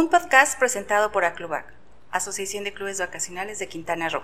un podcast presentado por Aclubac, Asociación de Clubes Vacacionales de Quintana Roo.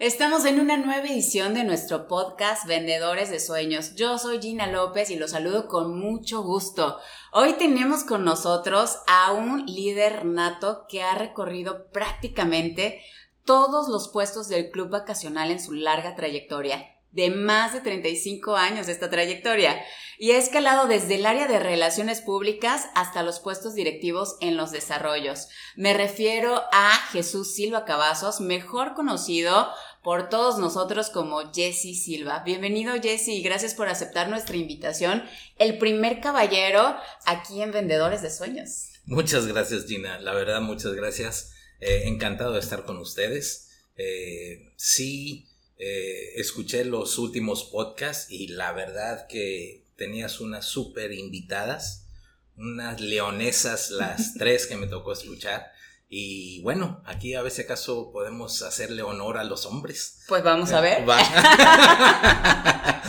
Estamos en una nueva edición de nuestro podcast Vendedores de Sueños. Yo soy Gina López y los saludo con mucho gusto. Hoy tenemos con nosotros a un líder nato que ha recorrido prácticamente todos los puestos del club vacacional en su larga trayectoria de más de 35 años de esta trayectoria y ha escalado desde el área de relaciones públicas hasta los puestos directivos en los desarrollos. Me refiero a Jesús Silva Cavazos, mejor conocido por todos nosotros como Jesse Silva. Bienvenido Jesse y gracias por aceptar nuestra invitación, el primer caballero aquí en Vendedores de Sueños. Muchas gracias Gina, la verdad muchas gracias, eh, encantado de estar con ustedes. Eh, sí, eh, escuché los últimos podcasts y la verdad que tenías unas súper invitadas, unas leonesas las tres que me tocó escuchar. Y bueno, aquí a veces acaso podemos hacerle honor a los hombres. Pues vamos a ver.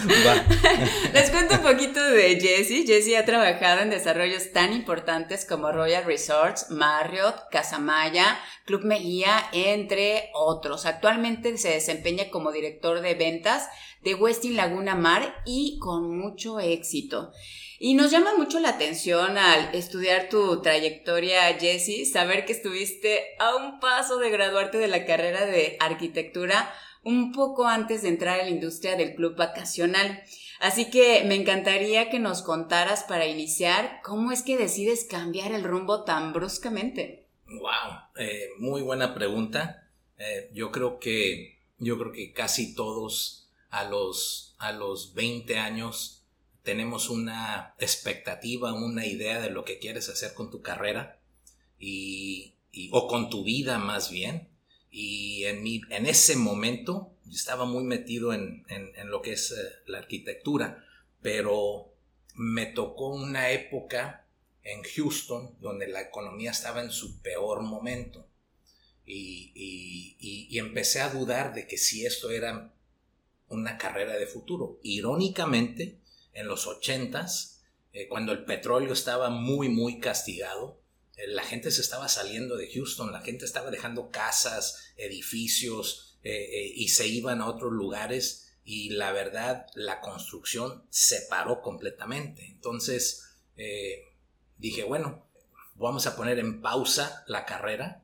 Les cuento un poquito de Jessie. Ha trabajado en desarrollos tan importantes como Royal Resorts, Marriott, Casamaya, Club Mejía, entre otros. Actualmente se desempeña como director de ventas de Westin Laguna Mar y con mucho éxito. Y nos llama mucho la atención al estudiar tu trayectoria, Jessie, saber que estuviste a un paso de graduarte de la carrera de arquitectura un poco antes de entrar a la industria del club vacacional. Así que me encantaría que nos contaras para iniciar cómo es que decides cambiar el rumbo tan bruscamente. Wow, eh, muy buena pregunta. Eh, yo creo que yo creo que casi todos a los a los 20 años tenemos una expectativa, una idea de lo que quieres hacer con tu carrera y, o con tu vida más bien. Y en, mi, en ese momento estaba muy metido en, en, lo que es eh, la arquitectura, pero me tocó una época en Houston donde la economía estaba en su peor momento. Y, y, y, empecé a dudar de que si esto era una carrera de futuro. Irónicamente, en los ochentas, eh, cuando el petróleo estaba muy, muy castigado, eh, la gente se estaba saliendo de Houston, la gente estaba dejando casas, edificios eh, y se iban a otros lugares y la verdad la construcción se paró completamente. Entonces dije, bueno, vamos a poner en pausa la carrera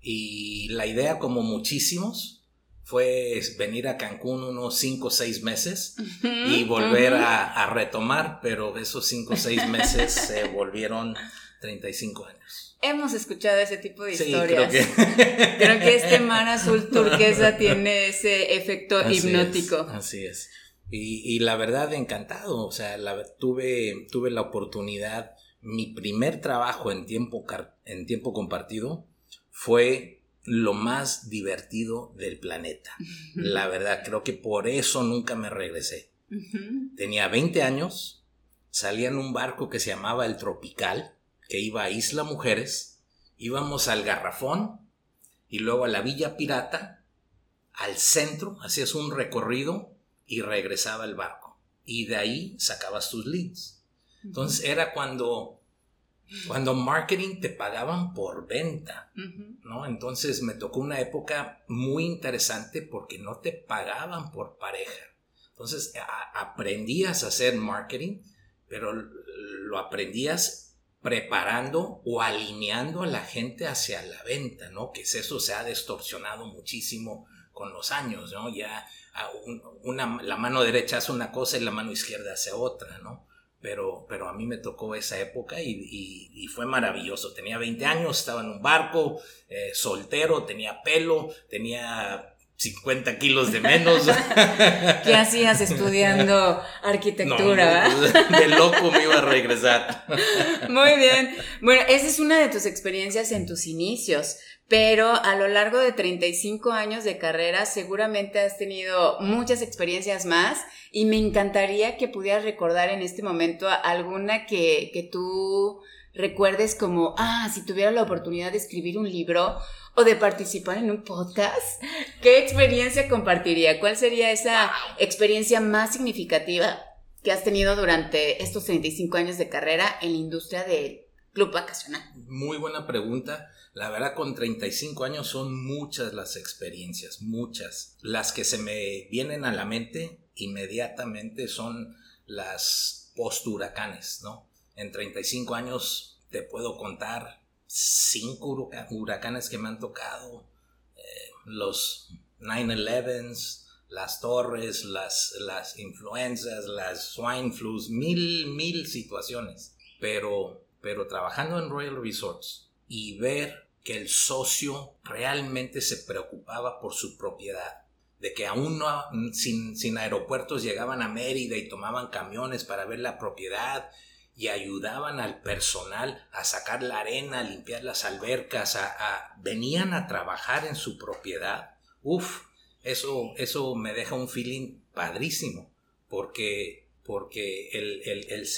y la idea como muchísimos fue venir a Cancún unos 5 o 6 meses y volver a, retomar, pero esos 5 o 6 meses se volvieron 35 años. Hemos escuchado ese tipo de historias. Creo que... creo que este mar azul turquesa tiene ese efecto hipnótico. así es. Y, y, la verdad, encantado. O sea, la, tuve, tuve la oportunidad. Mi primer trabajo en tiempo, en tiempo compartido fue lo más divertido del planeta. La verdad, creo que por eso nunca me regresé. Tenía 20 años, salía en un barco que se llamaba el Tropical, que iba a Isla Mujeres, íbamos al Garrafón y luego a la Villa Pirata, al centro, hacías un recorrido y regresaba el barco. Y de ahí sacabas tus leads. Entonces era cuando cuando marketing te pagaban por venta, ¿no? Entonces me tocó una época muy interesante porque no te pagaban por pareja. Entonces aprendías a hacer marketing, pero lo aprendías preparando o alineando a la gente hacia la venta, ¿no? Que eso se ha distorsionado muchísimo con los años, ¿no? Ya una, la mano derecha hace una cosa y la mano izquierda hace otra, ¿no? pero, pero a mí me tocó esa época y, y, fue maravilloso. Tenía 20 años, estaba en un barco, eh, soltero, tenía pelo, tenía 50 kilos de menos. ¿Qué hacías estudiando arquitectura? de loco me iba a regresar. Muy bien. Bueno, esa es una de tus experiencias en tus inicios pero a lo largo de 35 años de carrera seguramente has tenido muchas experiencias más y me encantaría que pudieras recordar en este momento alguna que, que tú recuerdes como, ah, si tuviera la oportunidad de escribir un libro o de participar en un podcast, ¿qué experiencia compartiría? ¿Cuál sería esa experiencia más significativa que has tenido durante estos 35 años de carrera en la industria del club vacacional? Muy buena pregunta. La verdad, con 35 años son muchas las experiencias, muchas. Las que se me vienen a la mente inmediatamente son las post-huracanes, ¿no? En 35 años te puedo contar cinco huracanes que me han tocado, eh, los 9-11s, las torres, las, las influencias, las swine flus, mil, mil situaciones. Pero, pero trabajando en Royal Resorts y ver que el socio realmente se preocupaba por su propiedad, de que aún no, sin, sin aeropuertos llegaban a Mérida y tomaban camiones para ver la propiedad y ayudaban al personal a sacar la arena, a limpiar las albercas, a, venían a trabajar en su propiedad. Uf, eso, eso me deja un feeling padrísimo, porque, porque el, el,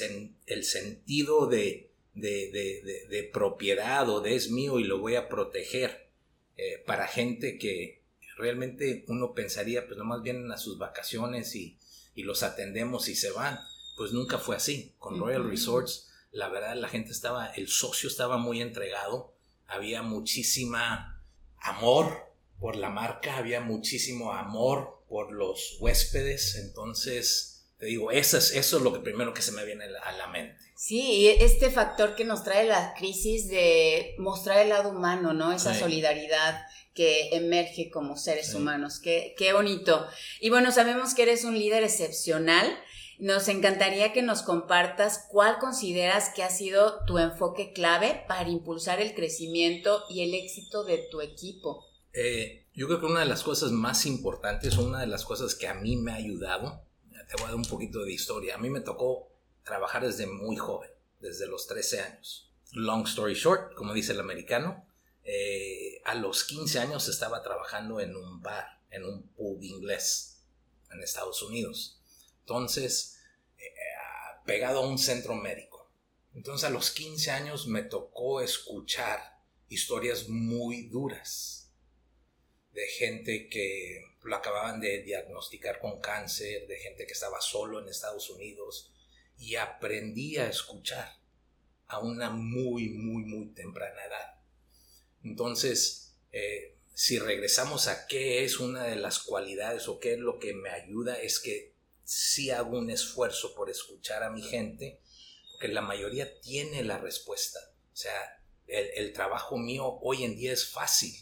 el sentido de, de, propiedad o de es mío y lo voy a proteger eh, para gente que realmente uno pensaría pues nomás vienen a sus vacaciones y, los atendemos y se van. Pues nunca fue así. Con Royal Resorts, la verdad la gente estaba, el socio estaba muy entregado, había muchísima amor por la marca, había muchísimo amor por los huéspedes, entonces te digo, eso es, eso es lo que primero que se me viene a la mente. Sí, y este factor que nos trae la crisis de mostrar el lado humano, ¿no? Esa solidaridad que emerge como seres humanos. Qué, qué bonito. Y bueno, sabemos que eres un líder excepcional. Nos encantaría que nos compartas cuál consideras que ha sido tu enfoque clave para impulsar el crecimiento y el éxito de tu equipo. Eh, yo creo que una de las cosas más importantes, una de las cosas que a mí me ha ayudado, te voy a dar un poquito de historia. A mí me tocó trabajar desde muy joven, desde los 13 años. Long story short, como dice el americano, eh, a los 15 años estaba trabajando en un bar, en un pub inglés en Estados Unidos. Entonces, eh, pegado a un centro médico. Entonces a los 15 años me tocó escuchar historias muy duras de gente que lo acababan de diagnosticar con cáncer, de gente que estaba solo en Estados Unidos, y aprendí a escuchar a una muy, muy, muy temprana edad. Entonces, eh, si regresamos a qué es una de las cualidades o qué es lo que me ayuda, es que sí hago un esfuerzo por escuchar a mi gente, porque la mayoría tiene la respuesta. O sea, el, el trabajo mío hoy en día es fácil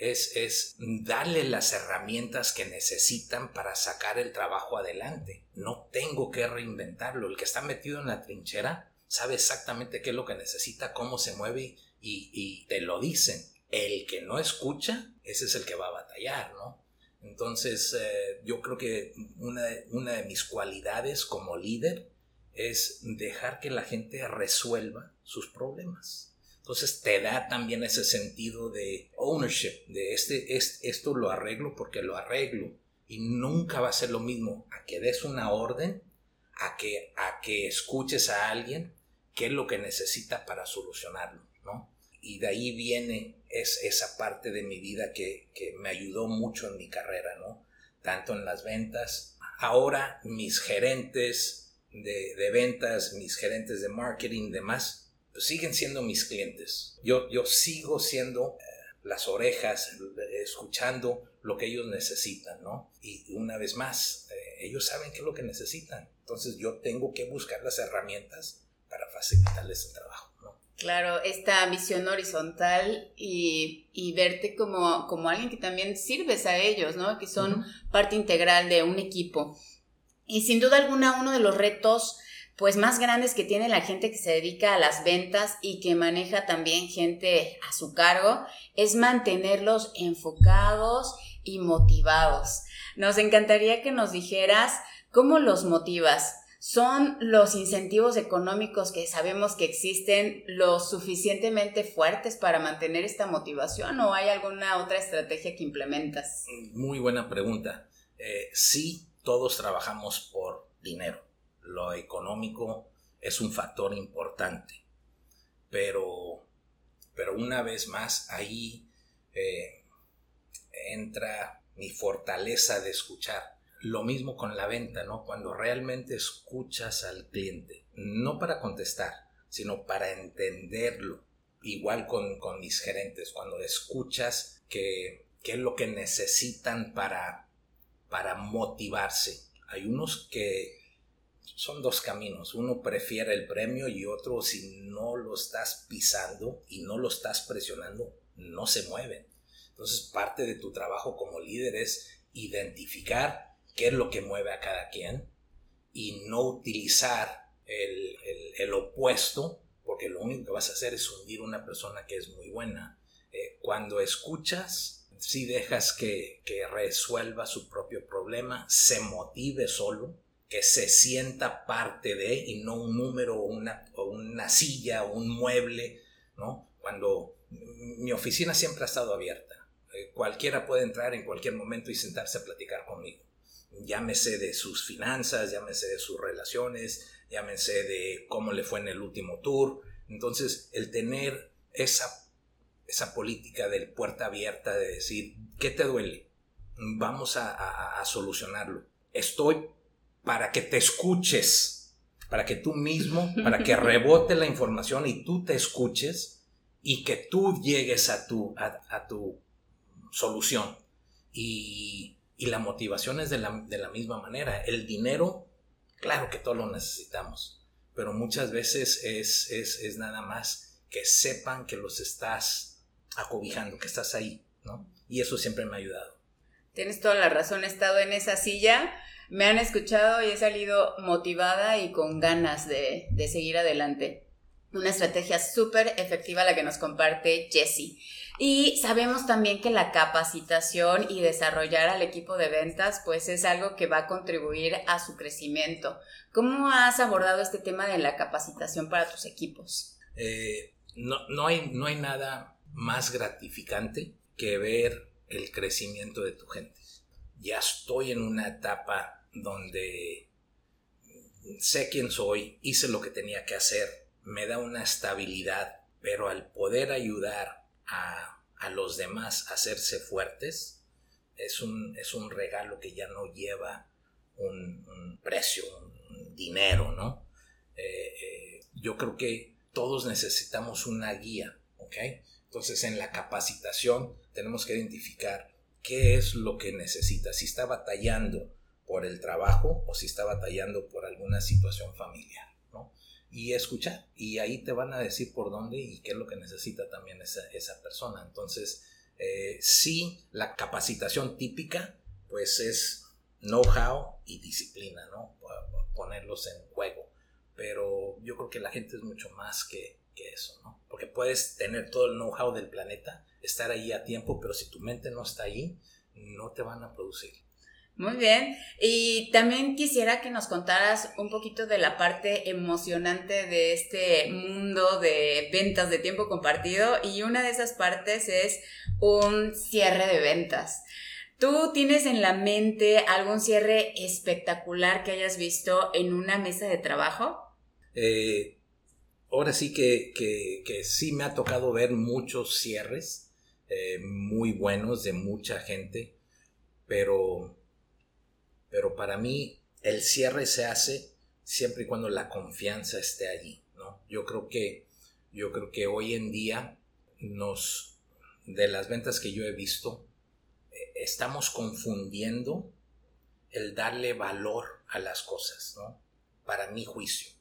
es, darle las herramientas que necesitan para sacar el trabajo adelante. No tengo que reinventarlo. El que está metido en la trinchera sabe exactamente qué es lo que necesita, cómo se mueve y, te lo dicen. El que no escucha, ese es el que va a batallar, ¿no? Entonces, eh, yo creo que una, de mis cualidades como líder es dejar que la gente resuelva sus problemas entonces te da también ese sentido de ownership, de este, esto lo arreglo porque lo arreglo. Y nunca va a ser lo mismo a que des una orden, a que, a que escuches a alguien qué es lo que necesita para solucionarlo, ¿no? Y de ahí viene es, esa parte de mi vida que, que me ayudó mucho en mi carrera, ¿no? Tanto en las ventas. Ahora mis gerentes de, de ventas, mis gerentes de marketing, demás, pues, siguen siendo mis clientes. Yo, yo sigo siendo eh, las orejas, escuchando lo que ellos necesitan, ¿no? Y una vez más, eh, ellos saben qué es lo que necesitan. Entonces yo tengo que buscar las herramientas para facilitarles el trabajo. Claro, esta visión horizontal y, y verte como, como alguien que también sirves a ellos, ¿no? Que son parte integral de un equipo. Y sin duda alguna, uno de los retos pues más grandes que tiene la gente que se dedica a las ventas y que maneja también gente a su cargo es mantenerlos enfocados y motivados. Nos encantaría que nos dijeras cómo los motivas. ¿Son los incentivos económicos que sabemos que existen lo suficientemente fuertes para mantener esta motivación o hay alguna otra estrategia que implementas? Muy buena pregunta. Eh, sí, todos trabajamos por dinero lo económico es un factor importante, pero, pero una vez más ahí eh, entra mi fortaleza de escuchar. Lo mismo con la venta, ¿no? Cuando realmente escuchas al cliente, no para contestar, sino para entenderlo. Igual con, con mis gerentes, cuando escuchas que, qué es lo que necesitan para, para motivarse. Hay unos que son dos caminos. Uno prefiere el premio y otro si no lo estás pisando y no lo estás presionando, no se mueven. Entonces parte de tu trabajo como líder es identificar qué es lo que mueve a cada quien y no utilizar el, opuesto porque lo único que vas a hacer es hundir una persona que es muy buena. Eh, cuando escuchas, si dejas que, que resuelva su propio problema, se motive solo, que se sienta parte de y no un número o una, una silla o un mueble, ¿no? Cuando mi oficina siempre ha estado abierta. Eh, cualquiera puede entrar en cualquier momento y sentarse a platicar conmigo. Llámese de sus finanzas, llámese de sus relaciones, llámese de cómo le fue en el último tour. Entonces, el tener esa, esa política del puerta abierta de decir, ¿qué te duele? Vamos a, a solucionarlo. Estoy para que te escuches, para que tú mismo, para que rebote la información y tú te escuches y que tú llegues a tu, a, tu solución. Y, la motivación es de la, de la misma manera. El dinero, claro que todos lo necesitamos, pero muchas veces es, es, es nada más que sepan que los estás acobijando, que estás ahí, ¿no? Y eso siempre me ha ayudado. Tienes toda la razón, he estado en esa silla me han escuchado y he salido motivada y con ganas de, seguir adelante. Una estrategia súper efectiva la que nos comparte Jessie. Y sabemos también que la capacitación y desarrollar al equipo de ventas pues es algo que va a contribuir a su crecimiento. ¿Cómo has abordado este tema de la capacitación para tus equipos? Eh, no, no, hay, no hay nada más gratificante que ver el crecimiento de tu gente. Ya estoy en una etapa donde sé quién soy, hice lo que tenía que hacer, me da una estabilidad, pero al poder ayudar a, los demás hacerse fuertes, es un, es un regalo que ya no lleva un, precio, un, dinero, ¿no? Eh, eh, yo creo que todos necesitamos una guía, ¿ok? Entonces en la capacitación tenemos que identificar qué es lo que necesita. Si está batallando por el trabajo o si está batallando por alguna situación familiar. Y escuchar, y ahí te van a decir por dónde y qué es lo que necesita también esa, esa persona. Entonces, eh, sí, la capacitación típica, pues es know-how y disciplina, ¿no? Ponerlos en juego. Pero yo creo que la gente es mucho más que, que eso, ¿no? Porque puedes tener todo el know-how del planeta, estar ahí a tiempo, pero si tu mente no está ahí, no te van a producir. Muy bien. Y también quisiera que nos contaras un poquito de la parte emocionante de este mundo de ventas de tiempo compartido. Y una de esas partes es un cierre de ventas. ¿Tú tienes en la mente algún cierre espectacular que hayas visto en una mesa de trabajo? Eh, ahora sí que, sí me ha tocado ver muchos cierres eh, muy buenos de mucha gente, pero pero para mí el cierre se hace siempre y cuando la confianza esté allí, ¿no? Yo creo que, yo creo que hoy en día nos, de las ventas que yo he visto, eh, estamos confundiendo el darle valor a las cosas, ¿no? Para mi juicio.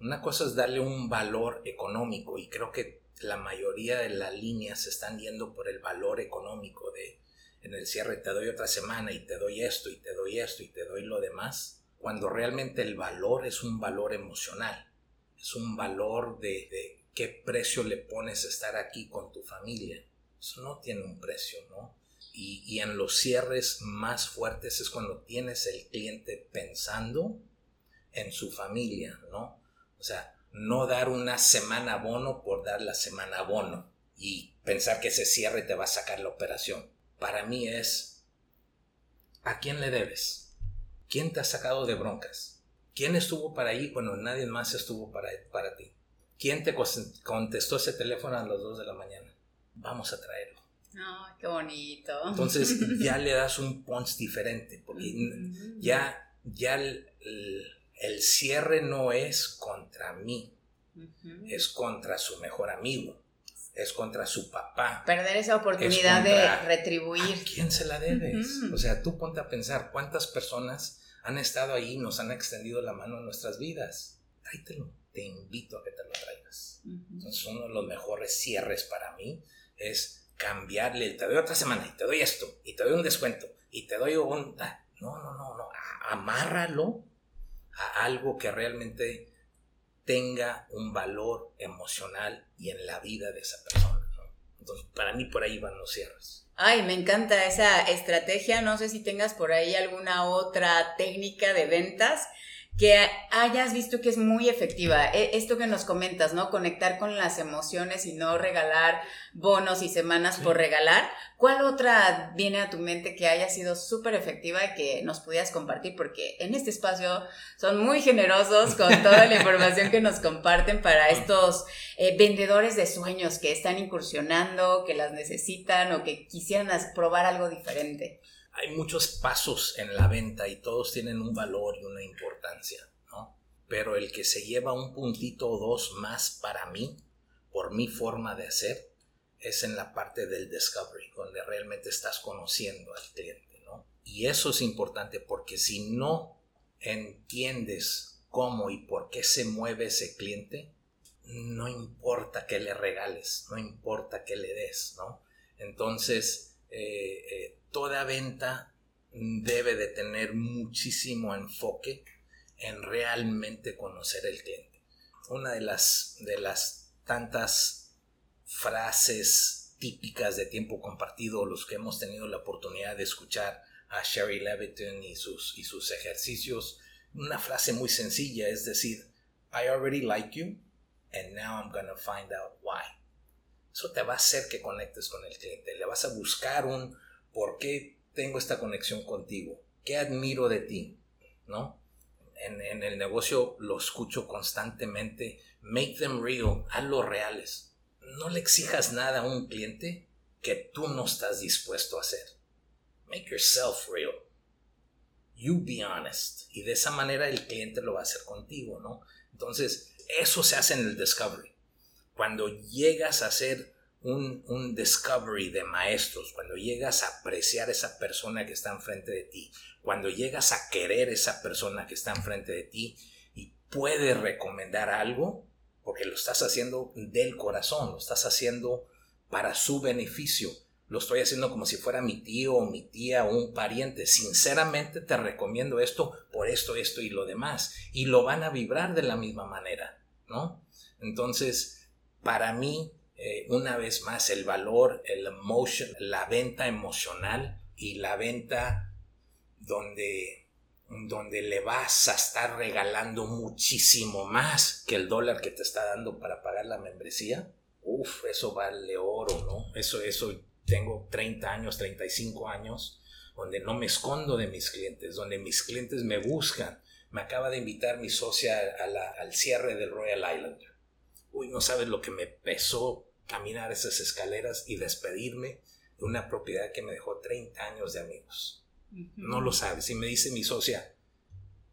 Una cosa es darle un valor económico y creo que la mayoría de las líneas se están yendo por el valor económico de en el cierre te doy otra semana y te doy esto y te doy esto y te doy lo demás, cuando realmente el valor es un valor emocional, es un valor de, qué precio le pones estar aquí con tu familia. Eso no tiene un precio, ¿no? Y, y, en los cierres más fuertes es cuando tienes el cliente pensando en su familia, ¿no? O sea, no dar una semana bono por dar la semana bono y pensar que ese cierre te va a sacar la operación para mí es, ¿a quién le debes? ¿Quién te ha sacado de broncas? ¿Quién estuvo para ahí cuando nadie más estuvo para, para ti? ¿Quién te contestó ese teléfono a las 2 de la mañana? Vamos a traerlo. Ay, qué bonito. Entonces ya le das un punch diferente, porque ya, ya el, cierre no es contra mí, es contra su mejor amigo, es contra su papá. Perder esa oportunidad de retribuir. ¿A quién se la debes? O sea, tú ponte a pensar cuántas personas han estado ahí, nos han extendido la mano en nuestras vidas. Tráetelo, te invito a que te lo traigas. Entonces, uno de los mejores cierres para mí es cambiarle, te doy otra semana y te doy esto, y te doy un descuento, y te doy un... Ah, no, no, no, no, amárralo a algo que realmente tenga un valor emocional y en la vida de esa persona. Entonces, para mí por ahí van los cierres. Ay, me encanta esa estrategia. No sé si tengas por ahí alguna otra técnica de ventas que hayas visto que es muy efectiva. E, esto que nos comentas, ¿no? Conectar con las emociones y no regalar bonos y semanas por regalar. ¿Cuál otra viene a tu mente que haya sido súper efectiva y que nos pudieras compartir? Porque en este espacio son muy generosos con toda la información que nos comparten para estos eh, vendedores de sueños que están incursionando, que las necesitan o que quisieran probar algo diferente hay muchos pasos en la venta y todos tienen un valor y una importancia, ¿no? Pero el que se lleva un puntito o dos más para mí, por mi forma de hacer, es en la parte del discovery, donde realmente estás conociendo al cliente, ¿no? Y eso es importante porque si no entiendes cómo y por qué se mueve ese cliente, no importa qué le regales, no importa qué le des, ¿no? Entonces, eh, eh, toda venta debe de tener muchísimo enfoque en realmente conocer el cliente. Una de las, de las tantas frases típicas de tiempo compartido, los que hemos tenido la oportunidad de escuchar a Sherry Leviton y sus, y sus ejercicios, una frase muy sencilla, es decir, I already like you and now I'm to find out why. Eso te va a hacer que conectes con el cliente, le vas a buscar un, ¿Por qué tengo esta conexión contigo? ¿Qué admiro de ti? ¿No? En, el negocio lo escucho constantemente. Make them real, hazlos reales. No le exijas nada a un cliente que tú no estás dispuesto a hacer. Make yourself real. You be honest. Y de esa manera el cliente lo va a hacer contigo, ¿no? Entonces, eso se hace en el discovery. Cuando llegas a ser un, discovery de maestros, cuando llegas a apreciar esa persona que está enfrente de ti, cuando llegas a querer esa persona que está enfrente de ti y puedes recomendar algo, porque lo estás haciendo del corazón, lo estás haciendo para su beneficio. Lo estoy haciendo como si fuera mi tío o mi tía o un pariente. Sinceramente te recomiendo esto por esto, esto y lo demás. Y lo van a vibrar de la misma manera, ¿no? Entonces, para mí, eh, una vez más el valor, el emotion, la venta emocional y la venta donde, donde le vas a estar regalando muchísimo más que el dólar que te está dando para pagar la membresía. Uf, eso vale oro, ¿no? Eso, eso, tengo 30 años, 35 años, donde no me escondo de mis clientes, donde mis clientes me buscan. Me acaba de invitar mi socia al cierre del Royal Island. Uy, no sabes lo que me pesó caminar esas escaleras y despedirme de una propiedad que me dejó 30 años de amigos. No lo sabes. Y me dice mi socia,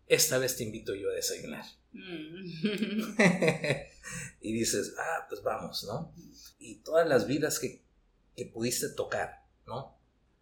esta vez te invito yo a desayunar. Mm. y dices, ah, pues vamos, ¿no? Y todas las vidas que, pudiste tocar, ¿no?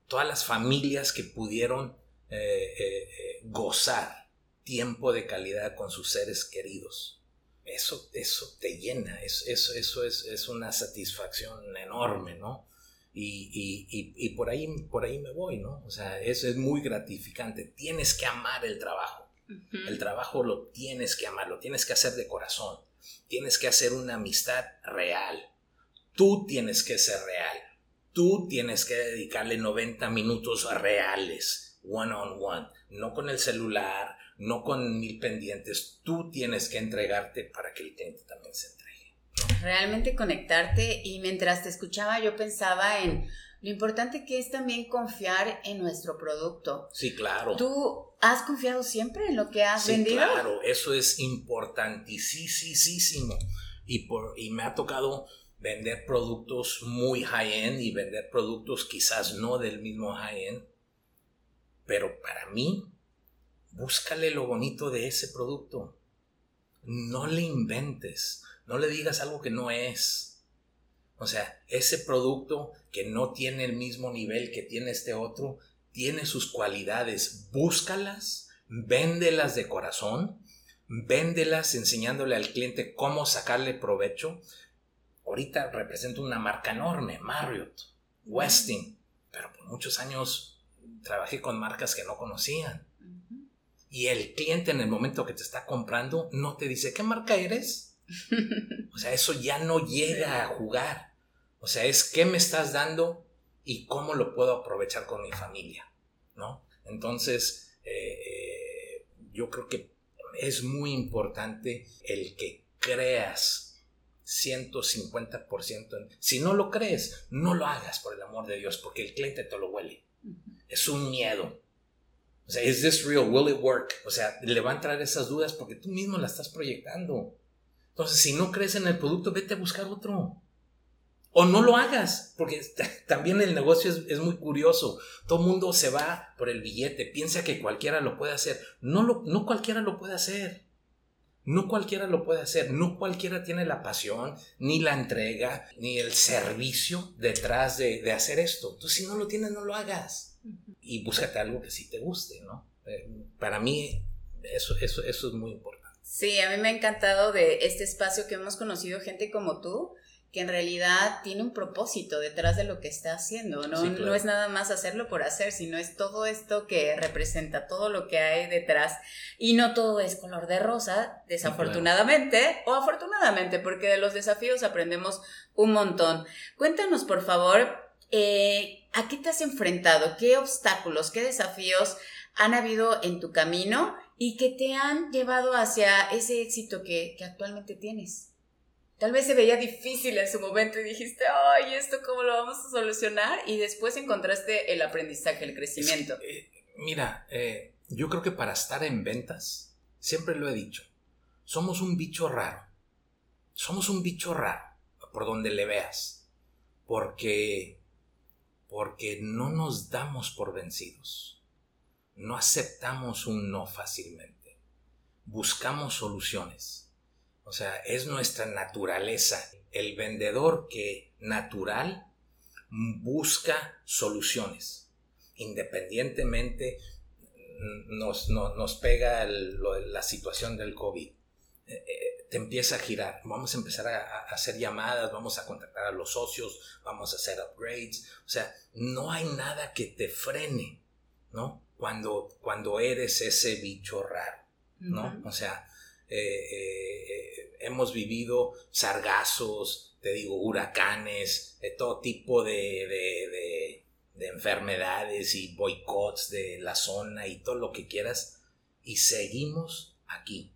Todas las familias que pudieron eh, eh, eh, gozar tiempo de calidad con sus seres queridos eso, eso te llena, eso, eso, es, una satisfacción enorme, ¿no? Y, por, ahí, por ahí me voy, ¿no? O sea, eso es muy gratificante. Tienes que amar el trabajo. El trabajo lo tienes que amar, lo tienes que hacer de corazón. Tienes que hacer una amistad real. Tú tienes que ser real. Tú tienes que dedicarle 90 minutos reales, one on one, no con el celular, no con mil pendientes. Tú tienes que entregarte para que el cliente también se entregue. Realmente conectarte y mientras te escuchaba yo pensaba en lo importante que es también confiar en nuestro producto. Sí, claro. ¿Tú has confiado siempre en lo que has sí, vendido? Claro, eso es importantísimo. Y, por, y me ha tocado vender productos muy high-end y vender productos quizás no del mismo high-end. Pero para mí, búscale lo bonito de ese producto. No le inventes, no le digas algo que no es. O sea, ese producto que no tiene el mismo nivel que tiene este otro, tiene sus cualidades. Búscalas, véndelas de corazón, véndelas enseñándole al cliente cómo sacarle provecho. Ahorita represento una marca enorme, Marriott, Westing, pero por muchos años trabajé con marcas que no conocían. Y el cliente en el momento que te está comprando no te dice, ¿qué marca eres? O sea, eso ya no llega a jugar. O sea, es qué me estás dando y cómo lo puedo aprovechar con mi familia, ¿no? Entonces, eh, eh, yo creo que es muy importante el que creas 150%. Si no lo crees, no lo hagas por el amor de Dios, porque el cliente te lo huele. Es un miedo. O sea, ¿is this real? ¿Will it work? O sea, le va a entrar esas dudas porque tú mismo la estás proyectando. Entonces, si no crees en el producto, vete a buscar otro. O no lo hagas, porque también el negocio es, muy curioso. Todo mundo se va por el billete, piensa que cualquiera lo puede hacer. No, lo, no cualquiera lo puede hacer. No cualquiera lo puede hacer, no cualquiera tiene la pasión, ni la entrega, ni el servicio detrás de, hacer esto. Entonces, si no lo tienes, no lo hagas. Y búscate algo que sí te guste, ¿no? Eh, para mí, eso, eso, eso es muy importante. Sí, a mí me ha encantado de este espacio que hemos conocido gente como tú, que en realidad tiene un propósito detrás de lo que está haciendo, ¿no? No es nada más hacerlo por hacer, sino es todo esto que representa, todo lo que hay detrás. Y no todo es color de rosa, desafortunadamente, o afortunadamente, porque de los desafíos aprendemos un montón. Cuéntanos, por favor, eh, ¿a qué te has enfrentado? ¿Qué obstáculos, qué desafíos han habido en tu camino y que te han llevado hacia ese éxito que actualmente tienes? Tal vez se veía difícil en su momento y dijiste, ay, ¿esto cómo lo vamos a solucionar? Y después encontraste el aprendizaje, el crecimiento. Eh, mira, eh, yo creo que para estar en ventas, siempre lo he dicho, somos un bicho raro. Somos un bicho raro, por donde le veas. Porque, porque no nos damos por vencidos. No aceptamos un no fácilmente. Buscamos soluciones o sea, es nuestra naturaleza. El vendedor que natural busca soluciones. Independientemente nos, nos, pega la situación del COVID. Eh, eh, te empieza a girar. Vamos a empezar a, hacer llamadas, vamos a contactar a los socios, vamos a hacer upgrades. O sea, no hay nada que te frene, ¿no? Cuando, cuando eres ese bicho raro, ¿no? O sea, eh, hemos vivido sargazos, te digo, huracanes, de todo tipo de, de, enfermedades y boicots de la zona y todo lo que quieras, y seguimos aquí,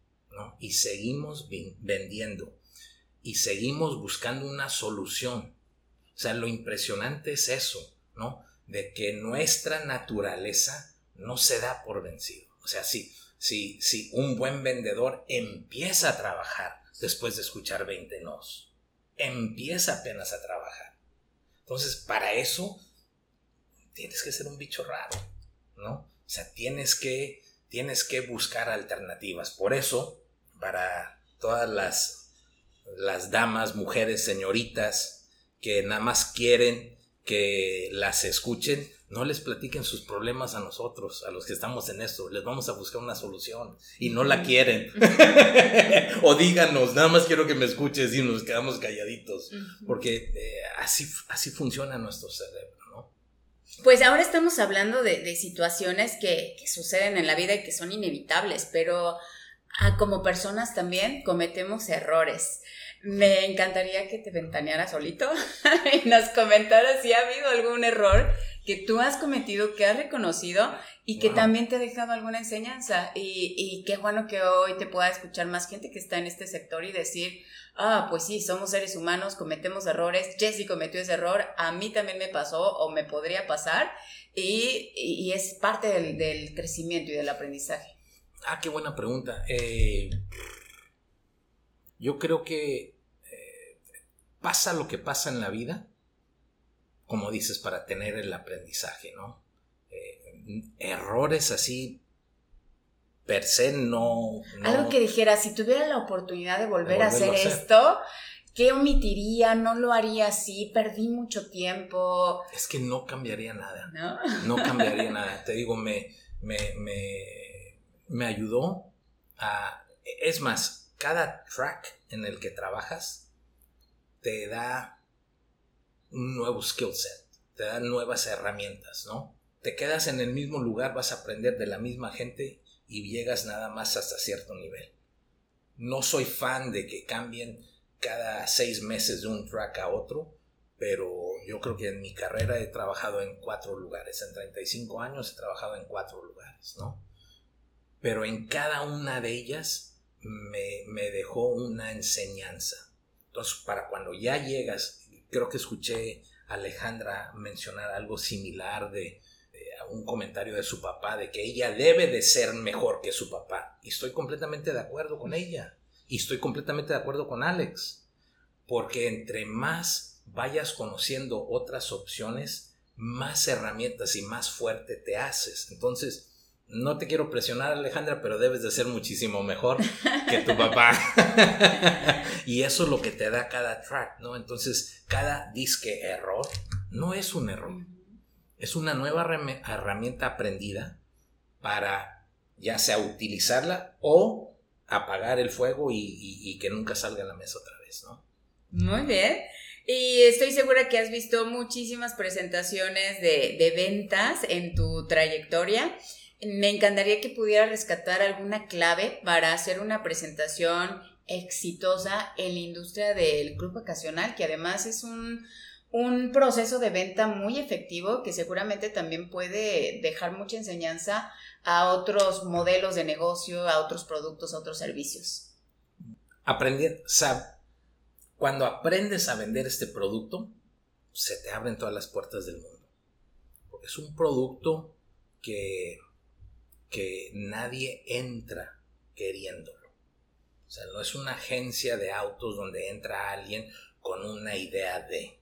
Y seguimos vendiendo, y seguimos buscando una solución. O sea, lo impresionante es eso, ¿no? De que nuestra naturaleza no se da por vencido. O sea, sí, si, si un buen vendedor empieza a trabajar después de escuchar 20 nos, empieza apenas a trabajar. Entonces, para eso, tienes que ser un bicho raro, ¿no? O sea, tienes que, tienes que buscar alternativas. Por eso, para todas las, las damas, mujeres, señoritas que nada más quieren que las escuchen, no les platiquen sus problemas a nosotros, a los que estamos en esto. Les vamos a buscar una solución y no la quieren. o díganos, nada más quiero que me escuches y nos quedamos calladitos. Porque eh, así, así funciona nuestro cerebro, ¿no? Pues ahora estamos hablando de, situaciones que, que, suceden en la vida y que son inevitables, pero ah, como personas también cometemos errores. Me encantaría que te ventanearas solito y nos comentaras si ha habido algún error que tú has cometido, que has reconocido y que también te ha dejado alguna enseñanza. Y, qué bueno que hoy te pueda escuchar más gente que está en este sector y decir, ah, pues sí, somos seres humanos, cometemos errores, Jesse cometió ese error, a mí también me pasó o me podría pasar y, es parte del, crecimiento y del aprendizaje. Ah, qué buena pregunta. Eh, yo creo que pasa lo que pasa en la vida, como dices, para tener el aprendizaje, ¿no? Eh, errores así per se no, Algo que dijera, si tuviera la oportunidad de volver a hacer, esto, ¿qué omitiría? No lo haría así, perdí mucho tiempo. Es que no cambiaría nada. No, no cambiaría nada. Te digo, me, me, me, me ayudó a... Es más, cada track en el que trabajas te da un nuevo skill set, te da nuevas herramientas, ¿no? Te quedas en el mismo lugar, vas a aprender de la misma gente y llegas nada más hasta cierto nivel. No soy fan de que cambien cada seis meses de un track a otro, pero yo creo que en mi carrera he trabajado en cuatro lugares. En 35 años he trabajado en cuatro lugares, ¿no? Pero en cada una de ellas me, me dejó una enseñanza. Entonces, para cuando ya llegas, creo que escuché a Alejandra mencionar algo similar de un comentario de su papá de que ella debe de ser mejor que su papá. Y estoy completamente de acuerdo con ella. Y estoy completamente de acuerdo con Alex. Porque entre más vayas conociendo otras opciones, más herramientas y más fuerte te haces. Entonces, no te quiero presionar, Alejandra, pero debes de ser muchísimo mejor que tu papá. y eso es lo que te da cada track, ¿no? Entonces, cada disque error no es un error es una nueva herramienta aprendida para ya sea utilizarla o apagar el fuego y, que nunca salga a la mesa otra vez, ¿no? Muy bien. Y estoy segura que has visto muchísimas presentaciones de, de ventas en tu trayectoria. Me encantaría que pudiera rescatar alguna clave para hacer una presentación exitosa en la industria del club vacacional, que además es un, un proceso de venta muy efectivo que seguramente también puede dejar mucha enseñanza a otros modelos de negocio, a otros productos, a otros servicios. Aprender, cuando aprendes a vender este producto, se te abren todas las puertas del mundo. Porque es un producto que, que nadie entra queriéndolo. O sea, no es una agencia de autos donde entra alguien con una idea de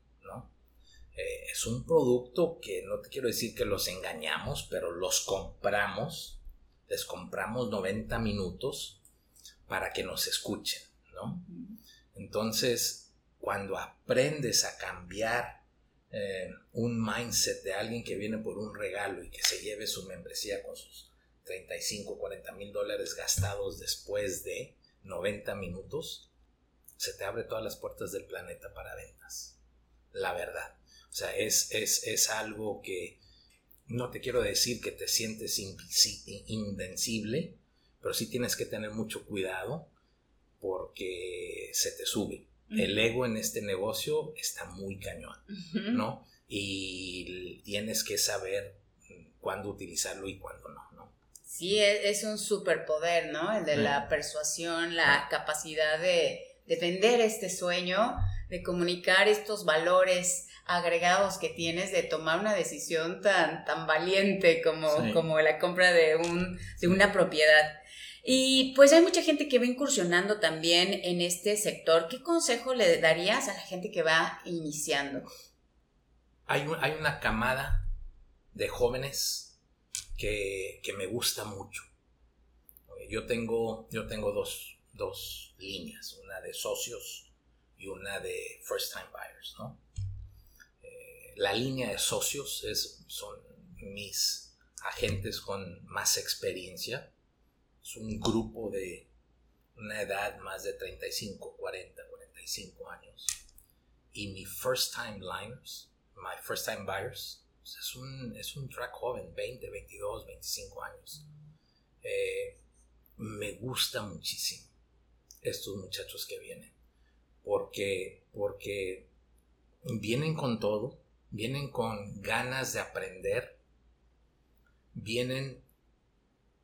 eh, es un producto que no te quiero decir que los engañamos, pero los compramos, les compramos 90 minutos para que nos escuchen, ¿no? Entonces, cuando aprendes a cambiar eh, un mindset de alguien que viene por un regalo y que se lleve su membresía con sus 35, 40 mil dólares gastados después de 90 minutos, se te abre todas las puertas del planeta para ventas. La verdad. O sea, es, es, algo que no te quiero decir que te sientes invencible, pero sí tienes que tener mucho cuidado porque se te sube. El ego en este negocio está muy cañón, ¿no? Y tienes que saber cuándo utilizarlo y cuándo ¿no? Sí, e, es, un superpoder, ¿no? El de la persuasión, la capacidad de, de vender este sueño, de comunicar estos valores agregados que tienes de tomar una decisión tan, tan valiente como, como la compra de, un, de una propiedad. Y pues hay mucha gente que va incursionando también en este sector. ¿Qué consejo le darías a la gente que va iniciando? Hay, hay una camada de jóvenes que, me gusta mucho. Yo tengo, yo tengo dos, dos líneas, una de socios y una de first time buyers, ¿no? la línea de socios es, son mis agentes con más experiencia. Es un grupo de una edad más de 35, 40, 45 años. Y mi first time liners, my first time buyers, pues es un, es un track joven, 20, 22, 25 años. Eh, me gusta muchísimo estos muchachos que vienen. Porque, porque vienen con todo, vienen con ganas de aprender, vienen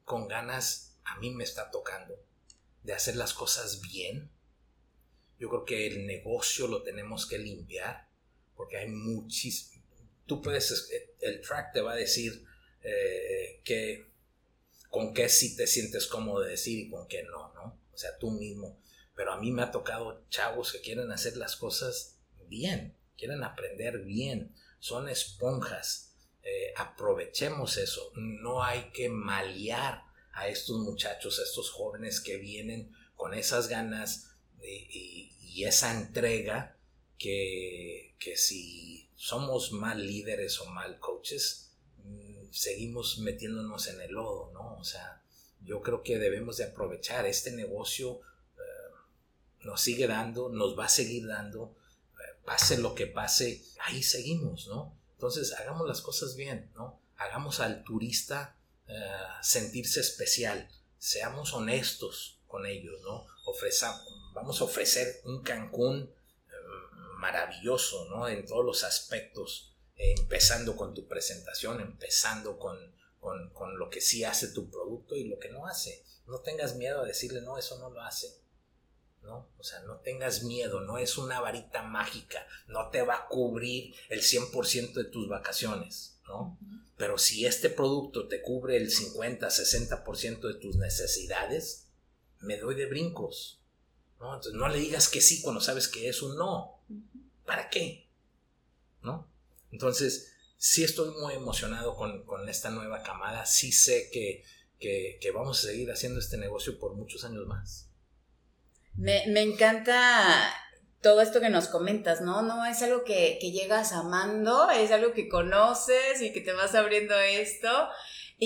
con ganas, a mí me está tocando, de hacer las cosas bien. Yo creo que el negocio lo tenemos que limpiar, porque hay muchísimo. Tú puedes, el track te va a decir eh, que con qué sí te sientes cómodo de decir y con qué no, ¿no? O sea, tú mismo. Pero a mí me ha tocado chavos que quieren hacer las cosas bien, quieren aprender bien, son esponjas. Eh, aprovechemos eso, no hay que malear a estos muchachos, a estos jóvenes que vienen con esas ganas y, esa entrega que, que, si somos mal líderes o mal coaches, mm, seguimos metiéndonos en el lodo, ¿no? O sea, yo creo que debemos de aprovechar este negocio, eh, nos sigue dando, nos va a seguir dando, eh, pase lo que pase, ahí seguimos, ¿no? Entonces, hagamos las cosas bien, ¿no? Hagamos al turista eh, sentirse especial, seamos honestos con ellos, ¿no? vamos a ofrecer un Cancún maravilloso, ¿no? En todos los aspectos, eh, empezando con tu presentación, empezando con, con, lo que sí hace tu producto y lo que no hace. No tengas miedo a decirle, no, eso no lo hace. ¿no? O sea, no tengas miedo, no es una varita mágica, no te va a cubrir el 100% de tus vacaciones, ¿no? Pero si este producto te cubre el 50, 60% de tus necesidades, me doy de brincos. ¿no? Entonces no le digas que sí cuando sabes que es un no. ¿Para qué? ¿No? Entonces, sí estoy muy emocionado con, esta nueva camada. Sí sé que, que, vamos a seguir haciendo este negocio por muchos años más. Me, me encanta todo esto que nos comentas, ¿no? No es algo que, llegas amando, es algo que conoces y que te vas abriendo esto.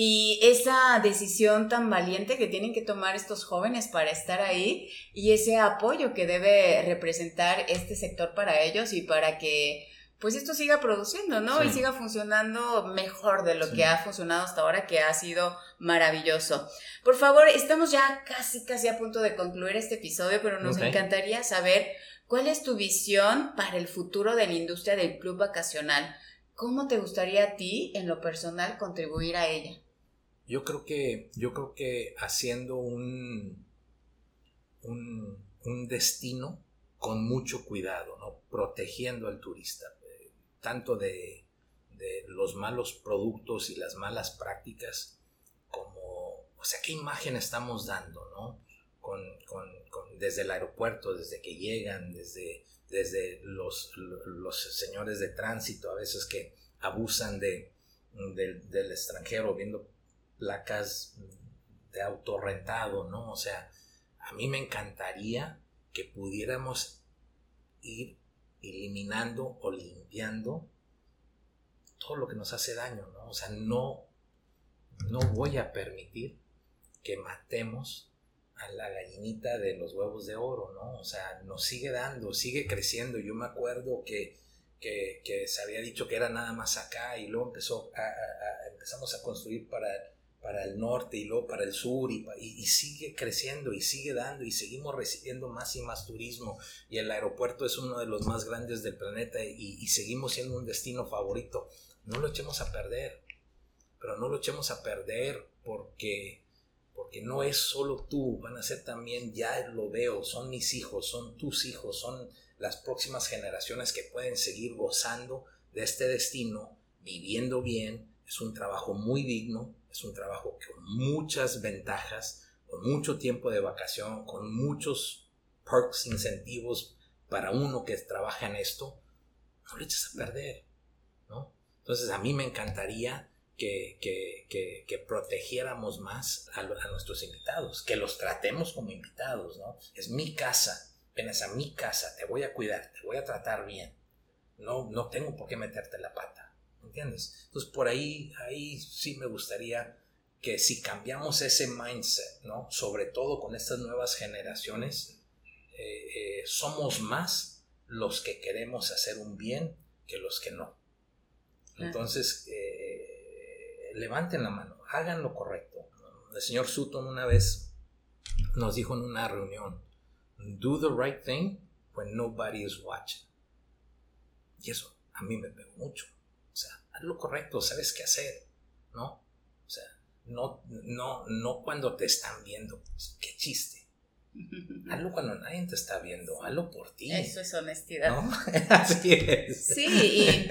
Y esa decisión tan valiente que tienen que tomar estos jóvenes para estar ahí y ese apoyo que debe representar este sector para ellos y para que pues esto siga produciendo, ¿no? Y siga funcionando mejor de lo que ha funcionado hasta ahora, que ha sido maravilloso. Por favor, estamos ya casi, casi a punto de concluir este episodio, pero nos encantaría saber ¿Cuál es tu visión para el futuro de la industria del club vacacional? ¿Cómo te gustaría a ti, en lo personal, contribuir a ella? Yo creo que, yo creo que haciendo un, un, destino con mucho cuidado, ¿no? protegiendo al turista, eh, tanto de, de los malos productos y las malas prácticas, como, o sea, qué imagen estamos dando, ¿no? con, desde el aeropuerto, desde que llegan, desde, desde los, señores de tránsito, a veces que abusan de, del extranjero viendo placas de auto rentado, ¿no? O sea, a mí me encantaría que pudiéramos ir eliminando o limpiando todo lo que nos hace daño, ¿no? O sea, no, no voy a permitir que matemos a la gallinita de los huevos de oro, ¿no? O sea, nos sigue dando, sigue creciendo. Yo me acuerdo que, que, se había dicho que era nada más acá y luego empezó a, empezamos a construir para, para el norte y luego para el sur y, y, sigue creciendo y sigue dando y seguimos recibiendo más y más turismo y el aeropuerto es uno de los más grandes del planeta y, y seguimos siendo un destino favorito. No lo echemos a perder, pero no lo echemos a perder porque porque no es solo tú, van a ser también, ya lo veo, son mis hijos, son tus hijos, son las próximas generaciones que pueden seguir gozando de este destino, viviendo bien, es un trabajo muy digno, es un trabajo con muchas ventajas, con mucho tiempo de vacación, con muchos perks, incentivos para uno que trabaja en esto, no lo eches a perder, ¿no? Entonces a mí me encantaría que, que, protegiéramos más a, nuestros invitados, que los tratemos como invitados, ¿no? Es mi casa, vienes a mi casa, te voy a cuidar, te voy a tratar bien. No, no tengo por qué meterte la pata, ¿entiendes? Entonces por ahí, ahí sí me gustaría que si cambiamos ese mindset, ¿no? Sobre todo con estas nuevas generaciones, eh, eh, somos más los que queremos hacer un bien que los que no. Entonces, eh, levanten la mano, hagan lo correcto. El señor Sutton una vez nos dijo en una reunión, do the right thing when nobody is watching. Y eso a mí me pegó mucho. Haz lo correcto, sabes qué hacer, ¿no? O sea, no, no, no cuando te están viendo. Qué chiste. Hazlo cuando nadie te está viendo, hazlo por ti. Eso es honestidad. Así es. Sí, y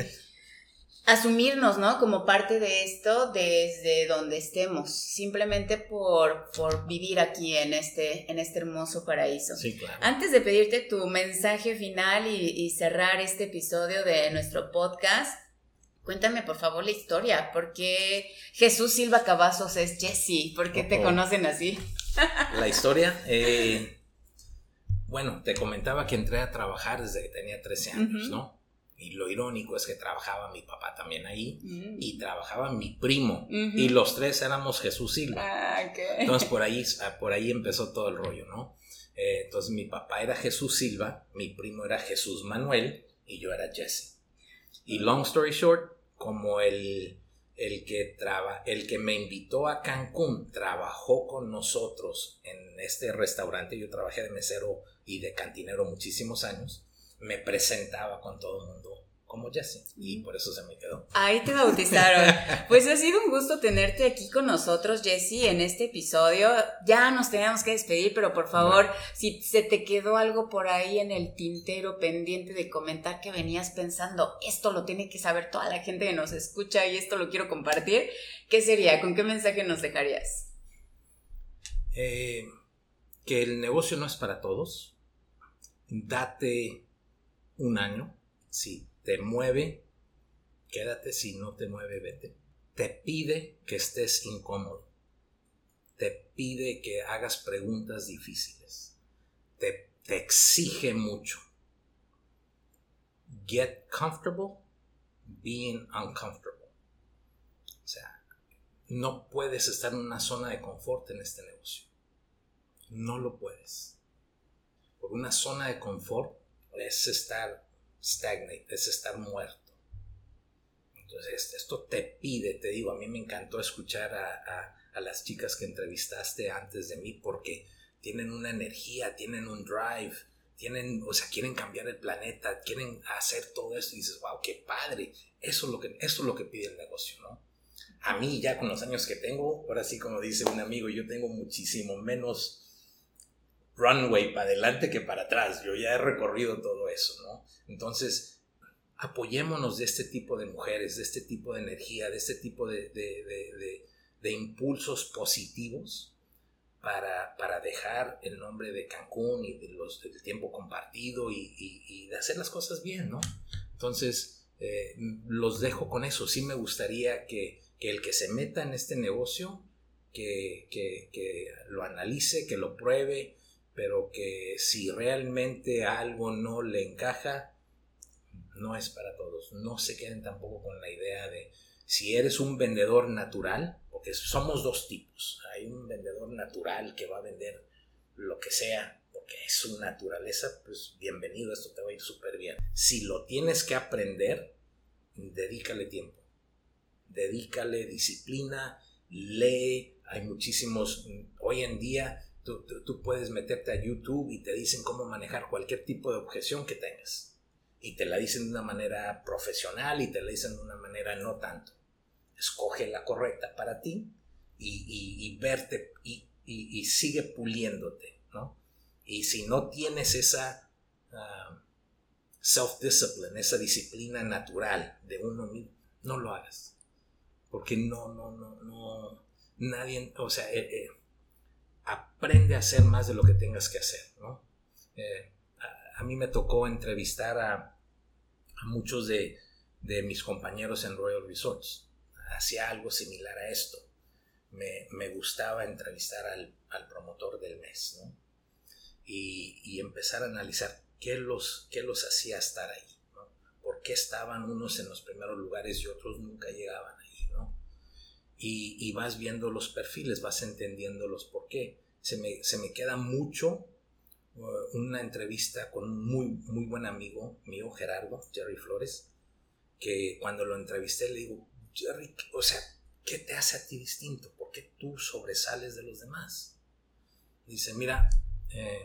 asumirnos, ¿no? Como parte de esto desde donde estemos, simplemente por, por vivir aquí en este, en este hermoso paraíso. Sí, claro. Antes de pedirte tu mensaje final y, y cerrar este episodio de nuestro podcast, Cuéntame por favor la historia, ¿por qué Jesús Silva Cavazos es Jesse? ¿Por qué te Oh. conocen así? La historia, eh, bueno, te comentaba que entré a trabajar desde que tenía 13 años. ¿no? Y lo irónico es que trabajaba mi papá también ahí Mm. y trabajaba mi primo y los tres éramos Jesús Silva. Ah, ok. Entonces por ahí, ah, por ahí empezó todo el rollo, ¿no? Eh, entonces mi papá era Jesús Silva, mi primo era Jesús Manuel y yo era Jesse. Y long story short, como el, el, que traba, el que me invitó a Cancún trabajó con nosotros en este restaurante, yo trabajé de mesero y de cantinero muchísimos años, me presentaba con todo el mundo como Jesse y por eso se me quedó. Ahí te bautizaron. Pues ha sido un gusto tenerte aquí con nosotros, Jesse, en este episodio. Ya nos teníamos que despedir, pero por favor, si se te quedó algo por ahí en el tintero pendiente de comentar que venías pensando, esto lo tiene que saber toda la gente que nos escucha y esto lo quiero compartir, ¿qué sería? ¿Con qué mensaje nos dejarías? Eh, que el negocio no es para todos. Date un año. Si te mueve, quédate. Si no te mueve, vete. Te pide que estés incómodo. Te pide que hagas preguntas difíciles. Te, te exige mucho. Get comfortable being uncomfortable. O sea, no puedes estar en una zona de confort en este negocio. No lo puedes. Por una zona de confort es estar stagnate, es estar muerto. Entonces, esto te pide, te digo, a mí me encantó escuchar a, a, a las chicas que entrevistaste antes de mí porque tienen una energía, tienen un drive, tienen, o sea, quieren cambiar el planeta, quieren hacer todo esto y dices, wow, qué padre. Eso es lo que, eso es lo que pide el negocio, ¿no? A mí ya con los años que tengo, ahora sí como dice un amigo, yo tengo muchísimo menos runway para adelante que para atrás. Yo ya he recorrido todo eso, ¿no? Entonces, apoyémonos de este tipo de mujeres, de este tipo de energía, de este tipo de, de, de, impulsos positivos para, para, dejar el nombre de Cancún y de los, del tiempo compartido y, y, y, de hacer las cosas bien, ¿no? Entonces, eh, los dejo con eso. Sí me gustaría que, que el que se meta en este negocio, que, que, que lo analice, que lo pruebe, pero que si realmente algo no le encaja, no es para todos. No se queden tampoco con la idea de si eres un vendedor natural, porque somos dos tipos. Hay un vendedor natural que va a vender lo que sea, porque es su naturaleza, pues bienvenido, esto te va a ir súper bien. Si lo tienes que aprender, dedícale tiempo. Dedícale disciplina, lee. Hay muchísimos, hoy en día Tú, tú, tú, puedes meterte a YouTube y te dicen cómo manejar cualquier tipo de objeción que tengas. Y te la dicen de una manera profesional y te la dicen de una manera no tanto. Escoge la correcta para ti y, y, y verte y, y, sigue puliéndote, ¿no? Y si no tienes esa uh, self-discipline, esa disciplina natural de uno mismo, no lo hagas. Porque no, no, no, no, nadie, o sea, eh, eh, aprende a hacer más de lo que tengas que hacer, ¿no? Eh, a, mí me tocó entrevistar a, muchos de, mis compañeros en Royal Resorts. Hacía algo similar a esto. Me, me gustaba entrevistar al, al, promotor del mes. Y, y, empezar a analizar qué los, qué los hacía estar ahí, ¿no? ¿Por qué estaban unos en los primeros lugares y otros nunca llegaban ahí. Y, y, vas viendo los perfiles, vas entendiendo los por qué. Se me, se me queda mucho una entrevista con un muy, muy buen amigo mío, Gerardo, Jerry Flores, que cuando lo entrevisté le digo, Jerry, o sea, ¿qué te hace a ti distinto? ¿Por qué tú sobresales de los demás? Dice, mira, eh,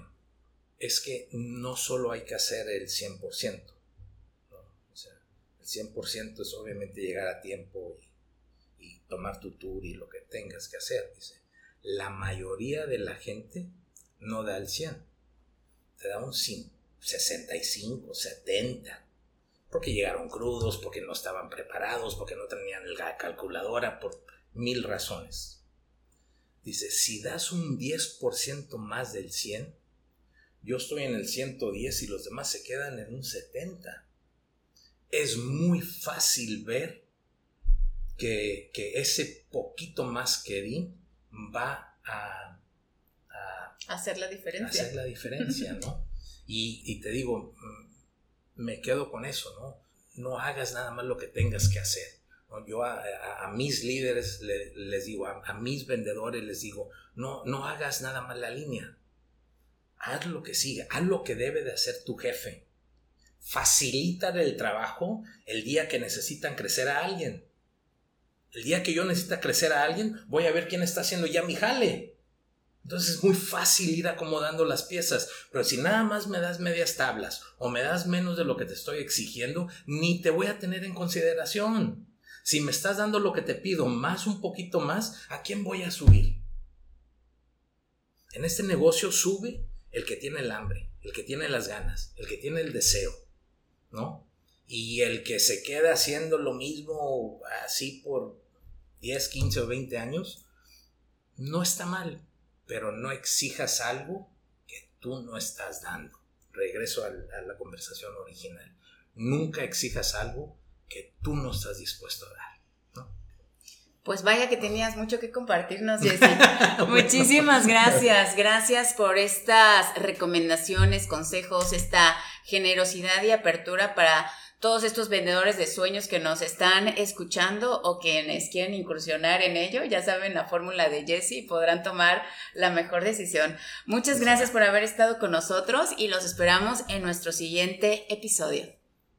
es que no solo hay que hacer el 100%, ¿no? o sea, el 100% es obviamente llegar a tiempo y y tomar tu tour y lo que tengas que hacer. Dice, la mayoría de la gente no da el 100, te da un 65, 70, Porque llegaron crudos, porque no estaban preparados, porque no tenían la calculadora, por mil razones. Dice, si das un 10% más del 100, yo estoy en el 110 y los demás se quedan en un 70. Es muy fácil ver que, ese poquito más que di va a, hacer la diferencia. Hacer la diferencia, ¿no? y, te digo, mm, me quedo con eso, ¿no? No hagas nada más lo que tengas que hacer. Yo a, mis líderes les, digo, a, mis vendedores les digo, no, no hagas nada más la línea haz lo que siga, haz lo que debe de hacer tu jefe. Facilita el trabajo el día que necesitan crecer a alguien. El día que yo necesita crecer a alguien, voy a ver quién está haciendo ya mi jale. Entonces es muy fácil ir acomodando las piezas, pero si nada más me das medias tablas o me das menos de lo que te estoy exigiendo, ni te voy a tener en consideración. Si me estás dando lo que te pido más un poquito más, ¿a quién voy a subir? En este negocio sube el que tiene el hambre, el que tiene las ganas, el que tiene el deseo, ¿no? Y el que se queda haciendo lo mismo así por 10, 15 o 20 años, no está mal, pero no exijas algo que tú no estás dando. Regreso a la conversación original. Nunca exijas algo que tú no estás dispuesto a dar. Pues vaya que tenías mucho que compartirnos, Jessy. Muchísimas gracias. Gracias por estas recomendaciones, consejos, esta generosidad y apertura para todos estos vendedores de sueños que nos están escuchando o quienes quieren incursionar en ello. Ya saben la fórmula de Jessy podrán tomar la mejor decisión. Muchas gracias por haber estado con nosotros y los esperamos en nuestro siguiente episodio.